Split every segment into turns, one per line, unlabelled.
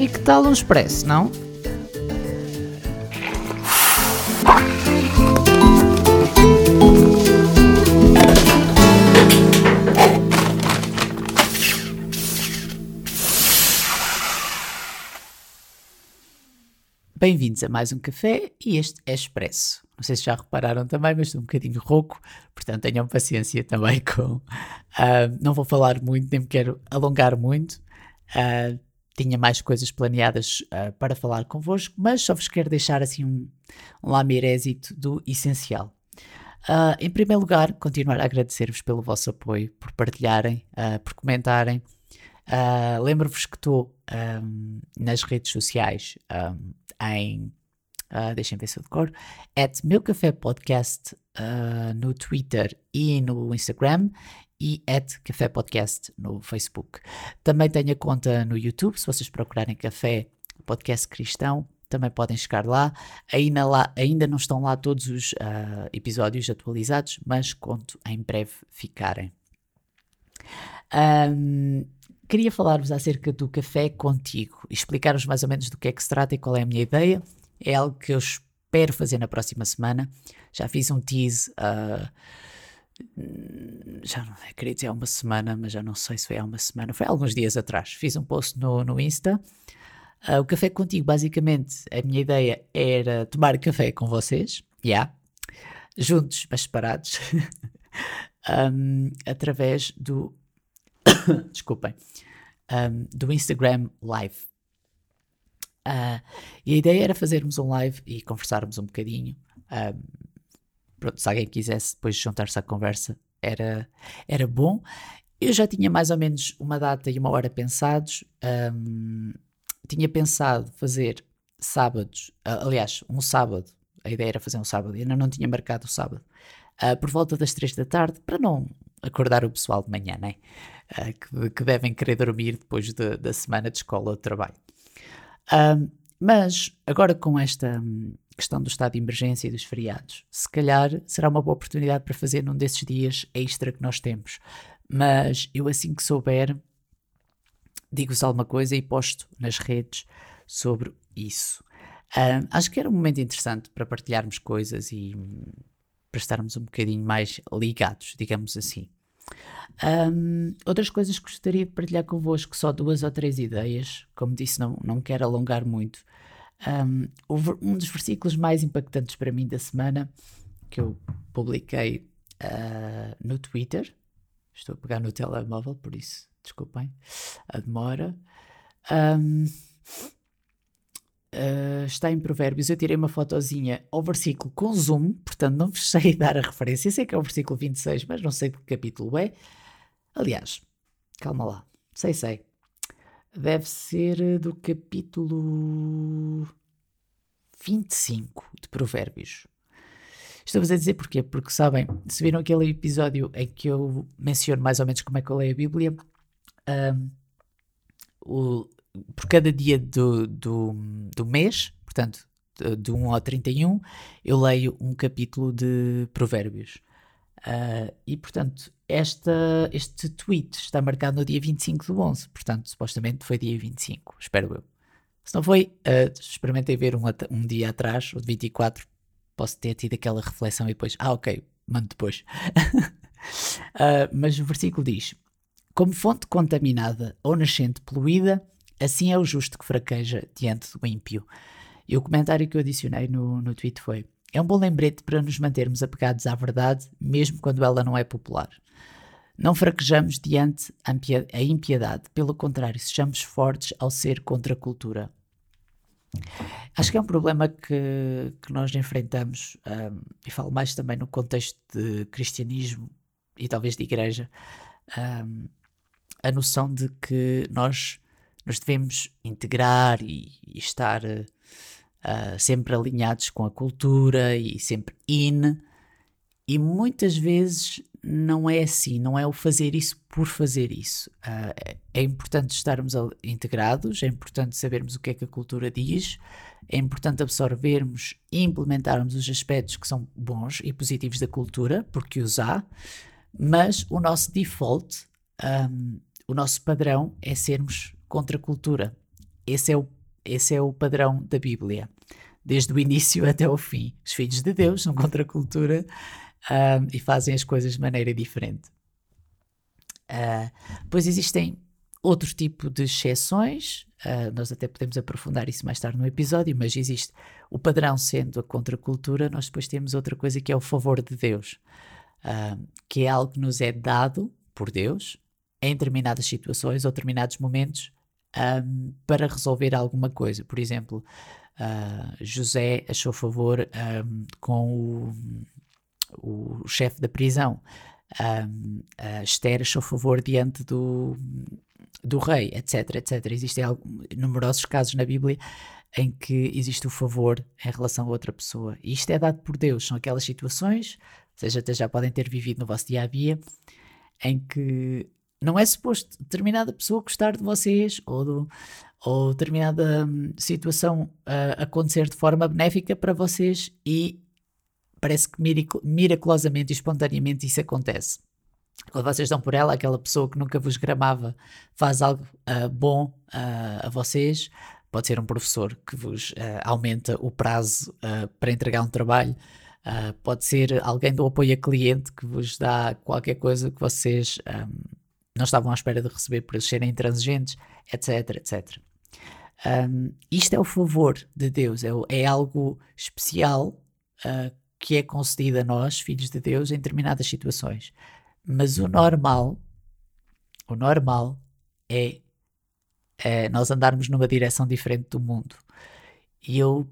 E que tal um expresso, não? Bem-vindos a mais um café e este é Expresso. Não sei se já repararam também, mas estou um bocadinho rouco, portanto tenham paciência também com. Uh, não vou falar muito, nem me quero alongar muito. Uh, tinha mais coisas planeadas uh, para falar convosco, mas só vos quero deixar assim um, um lamirésito do essencial. Uh, em primeiro lugar, continuar a agradecer-vos pelo vosso apoio, por partilharem, uh, por comentarem. Lembro-vos que estou um, nas redes sociais um, em Uh, deixem ver se eu decoro, at Meu Café Podcast uh, no Twitter e no Instagram e at Café Podcast no Facebook. Também tenho a conta no YouTube, se vocês procurarem Café Podcast Cristão, também podem chegar lá. Ainda, lá, ainda não estão lá todos os uh, episódios atualizados, mas conto em breve ficarem. Um, queria falar-vos acerca do café contigo, explicar-vos mais ou menos do que é que se trata e qual é a minha ideia. É algo que eu espero fazer na próxima semana. Já fiz um tease. Uh, já não queria dizer há uma semana, mas já não sei se foi há uma semana, foi há alguns dias atrás. Fiz um post no, no Insta. Uh, o café contigo, basicamente, a minha ideia era tomar café com vocês, já, yeah, juntos, mas separados, um, através do. Desculpem, um, do Instagram Live. Uh, e a ideia era fazermos um live e conversarmos um bocadinho. Um, pronto, se alguém quisesse depois juntar-se à conversa, era, era bom. Eu já tinha mais ou menos uma data e uma hora pensados. Um, tinha pensado fazer sábados, aliás, um sábado. A ideia era fazer um sábado, ainda não tinha marcado o sábado. Uh, por volta das três da tarde, para não acordar o pessoal de manhã, né? Uh, que, que, devem querer dormir depois de, da semana de escola ou de trabalho. mas agora com esta hum, questão do estado de emergência e dos feriados, se calhar será uma boa oportunidade para fazer num desses dias extra que nós temos. Mas eu assim que souber, digo-vos alguma coisa e posto nas redes sobre isso. acho que era um momento interessante para partilharmos coisas e hum, para estarmos um bocadinho mais ligados, digamos assim. Um, outras coisas que gostaria de partilhar convosco, só duas ou três ideias. Como disse, não, não quero alongar muito. Um, um dos versículos mais impactantes para mim da semana, que eu publiquei uh, no Twitter. Estou a pegar no telemóvel, por isso, desculpem a demora. Um, Uh, está em Provérbios. Eu tirei uma fotozinha ao versículo com zoom, portanto não vos sei dar a referência. Sei que é o versículo 26, mas não sei que capítulo é. Aliás, calma lá, sei, sei. Deve ser do capítulo 25 de Provérbios. Estou-vos a dizer porquê? Porque sabem, se viram aquele episódio em que eu menciono mais ou menos como é que eu leio a Bíblia, um, o, por cada dia do, do, do mês, portanto, de, de 1 ao 31, eu leio um capítulo de Provérbios. Uh, e, portanto, esta, este tweet está marcado no dia 25 do 11, portanto, supostamente foi dia 25, espero eu. Se não foi, uh, experimentei ver um, um dia atrás, o de 24, posso ter tido aquela reflexão e depois, ah, ok, mando depois. uh, mas o versículo diz: Como fonte contaminada ou nascente poluída, Assim é o justo que fraqueja diante do ímpio. E o comentário que eu adicionei no, no tweet foi: É um bom lembrete para nos mantermos apegados à verdade, mesmo quando ela não é popular. Não fraquejamos diante a impiedade, pelo contrário, sejamos fortes ao ser contra a cultura. Acho que é um problema que, que nós enfrentamos, um, e falo mais também no contexto de cristianismo e talvez de igreja, um, a noção de que nós nós devemos integrar e, e estar uh, sempre alinhados com a cultura e sempre in. E muitas vezes não é assim, não é o fazer isso por fazer isso. Uh, é importante estarmos integrados, é importante sabermos o que é que a cultura diz, é importante absorvermos e implementarmos os aspectos que são bons e positivos da cultura, porque os há, mas o nosso default, um, o nosso padrão é sermos contra a cultura. esse é o, esse é o padrão da Bíblia. Desde o início até o fim. Os filhos de Deus são contra a cultura uh, e fazem as coisas de maneira diferente. Uh, pois existem outro tipo de exceções, uh, nós até podemos aprofundar isso mais tarde no episódio, mas existe o padrão sendo a contracultura, nós depois temos outra coisa que é o favor de Deus, uh, que é algo que nos é dado por Deus em determinadas situações ou determinados momentos um, para resolver alguma coisa. Por exemplo, uh, José achou favor um, com o, o chefe da prisão. Um, a Esther achou favor diante do, do rei, etc, etc. Existem numerosos casos na Bíblia em que existe o favor em relação a outra pessoa. E isto é dado por Deus. São aquelas situações, vocês até já podem ter vivido no vosso dia a dia, em que não é suposto determinada pessoa gostar de vocês ou, do, ou determinada hum, situação uh, acontecer de forma benéfica para vocês e parece que miraculosamente e espontaneamente isso acontece. Quando vocês dão por ela, aquela pessoa que nunca vos gramava faz algo uh, bom uh, a vocês. Pode ser um professor que vos aumenta o prazo para entregar um trabalho. pode ser alguém do apoio a cliente que vos dá qualquer coisa que vocês um, não estavam à espera de receber por eles serem intransigentes, etc, etc. Um, isto é o favor de Deus, é, é algo especial uh, que é concedido a nós, filhos de Deus, em determinadas situações. Mas o normal, o normal é, é nós andarmos numa direção diferente do mundo. E eu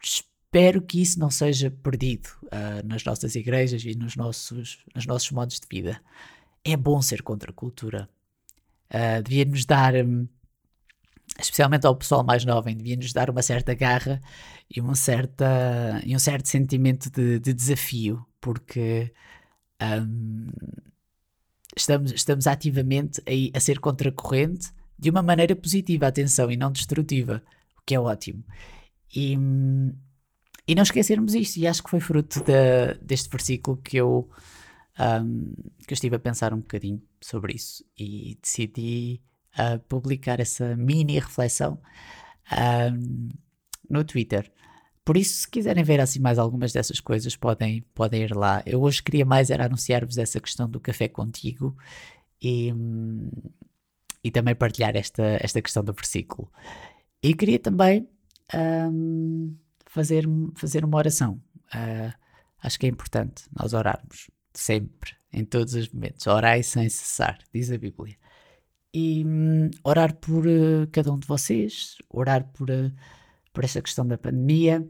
espero que isso não seja perdido uh, nas nossas igrejas e nos nossos, nos nossos modos de vida é bom ser contra a cultura. Uh, devia-nos dar, um, especialmente ao pessoal mais jovem, devia-nos dar uma certa garra e, uma certa, e um certo sentimento de, de desafio, porque um, estamos, estamos ativamente a, a ser contracorrente de uma maneira positiva, atenção, e não destrutiva, o que é ótimo. E, hum, e não esquecermos isto, e acho que foi fruto de, deste versículo que eu um, que eu estive a pensar um bocadinho sobre isso e decidi uh, publicar essa mini reflexão um, no Twitter. Por isso, se quiserem ver assim mais algumas dessas coisas, podem, podem ir lá. Eu hoje queria mais era anunciar-vos essa questão do café contigo e, e também partilhar esta, esta questão do versículo. E queria também um, fazer, fazer uma oração. Uh, acho que é importante nós orarmos sempre, em todos os momentos. Orai sem cessar, diz a Bíblia. E hum, orar por uh, cada um de vocês, orar por, uh, por essa questão da pandemia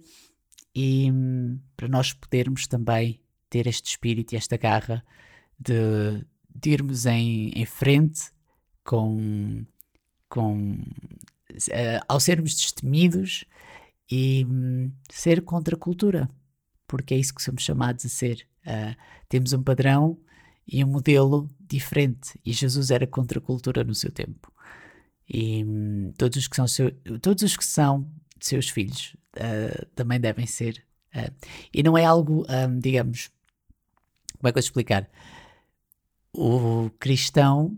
e hum, para nós podermos também ter este espírito e esta garra de, de irmos em, em frente com, com uh, ao sermos destemidos e hum, ser contra a cultura, porque é isso que somos chamados a ser. Uh, temos um padrão e um modelo diferente. E Jesus era contra a cultura no seu tempo. E hum, todos, os que são seu, todos os que são seus filhos uh, também devem ser. Uh, e não é algo, um, digamos, como é que eu vou explicar? O cristão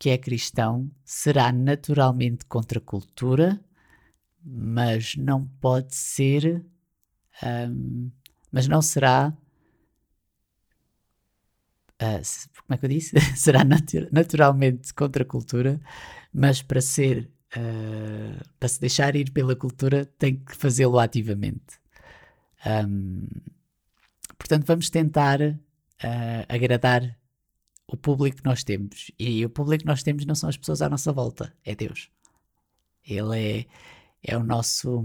que é cristão será naturalmente contra a cultura, mas não pode ser, um, mas não será uh, como é que eu disse? será natu naturalmente contra a cultura, mas para ser, uh, para se deixar ir pela cultura, tem que fazê-lo ativamente. Um, portanto, vamos tentar uh, agradar o público que nós temos. E o público que nós temos não são as pessoas à nossa volta, é Deus. Ele é, é o nosso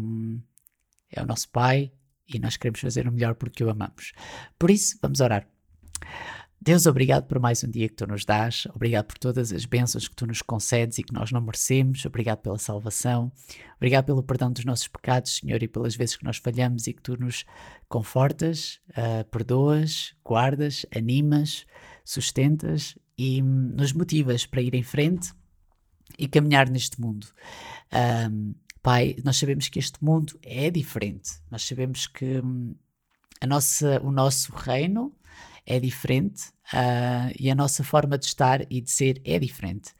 é o nosso Pai e nós queremos fazer o melhor porque o amamos. Por isso, vamos orar. Deus, obrigado por mais um dia que tu nos dás, obrigado por todas as bênçãos que tu nos concedes e que nós não merecemos, obrigado pela salvação, obrigado pelo perdão dos nossos pecados, Senhor, e pelas vezes que nós falhamos e que tu nos confortas, uh, perdoas, guardas, animas, sustentas e hum, nos motivas para ir em frente e caminhar neste mundo. Um, pai, nós sabemos que este mundo é diferente, nós sabemos que hum, a nossa, o nosso reino é diferente uh, e a nossa forma de estar e de ser é diferente.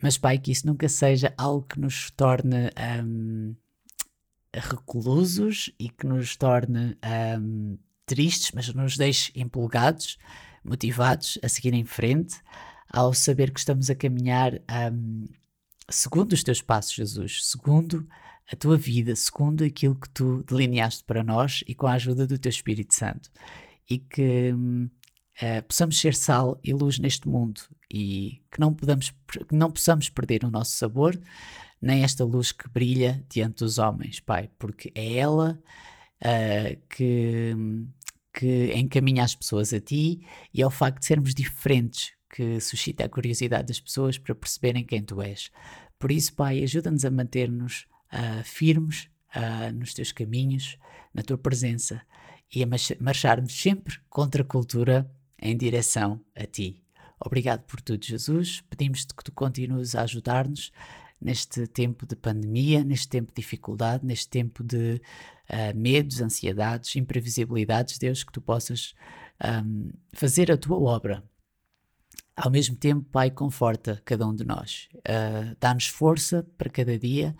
Mas, Pai, que isso nunca seja algo que nos torne um, reclusos e que nos torne um, tristes, mas nos deixe empolgados, motivados a seguir em frente, ao saber que estamos a caminhar um, segundo os teus passos, Jesus, segundo a tua vida, segundo aquilo que tu delineaste para nós e com a ajuda do teu Espírito Santo. E que uh, possamos ser sal e luz neste mundo e que não, podamos, que não possamos perder o nosso sabor, nem esta luz que brilha diante dos homens, Pai, porque é ela uh, que, que encaminha as pessoas a ti e é o facto de sermos diferentes que suscita a curiosidade das pessoas para perceberem quem tu és. Por isso, Pai, ajuda-nos a manter-nos uh, firmes uh, nos teus caminhos, na tua presença e a marcharmos sempre contra a cultura em direção a ti. Obrigado por tudo, Jesus. Pedimos-te que tu continues a ajudar-nos neste tempo de pandemia, neste tempo de dificuldade, neste tempo de uh, medos, ansiedades, imprevisibilidades, Deus, que tu possas um, fazer a tua obra. Ao mesmo tempo, Pai, conforta cada um de nós. Uh, Dá-nos força para cada dia,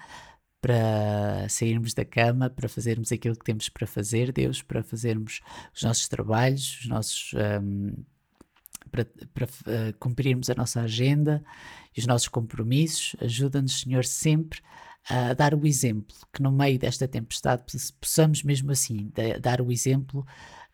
para sairmos da cama, para fazermos aquilo que temos para fazer, Deus, para fazermos os nossos trabalhos, os nossos. Um, para, para uh, cumprirmos a nossa agenda e os nossos compromissos. Ajuda-nos, Senhor, sempre a dar o exemplo, que no meio desta tempestade possamos mesmo assim dar o exemplo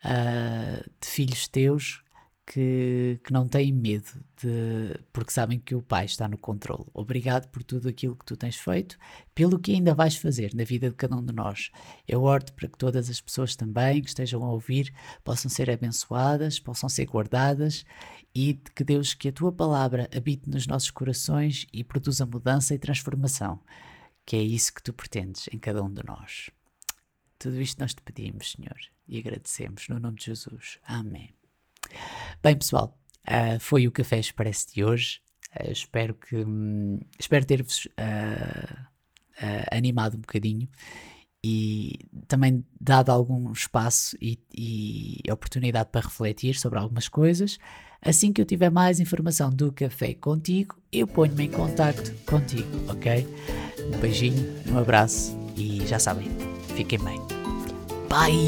uh, de filhos teus que, que não têm medo, de, porque sabem que o Pai está no controle. Obrigado por tudo aquilo que tu tens feito, pelo que ainda vais fazer na vida de cada um de nós. Eu oro para que todas as pessoas também que estejam a ouvir possam ser abençoadas, possam ser guardadas e que Deus, que a tua palavra habite nos nossos corações e produza mudança e transformação, que é isso que tu pretendes em cada um de nós. Tudo isto nós te pedimos, Senhor, e agradecemos no nome de Jesus. Amém. Bem, pessoal, uh, foi o Café Expresso de hoje. Uh, espero que um, espero ter-vos uh, animado um bocadinho e também dado algum espaço e, e, oportunidade para refletir sobre algumas coisas. Assim que eu tiver mais informação do café contigo, eu ponho-me em contato contigo, ok? Um beijinho, um abraço e já sabem, fiquem bem. Bye!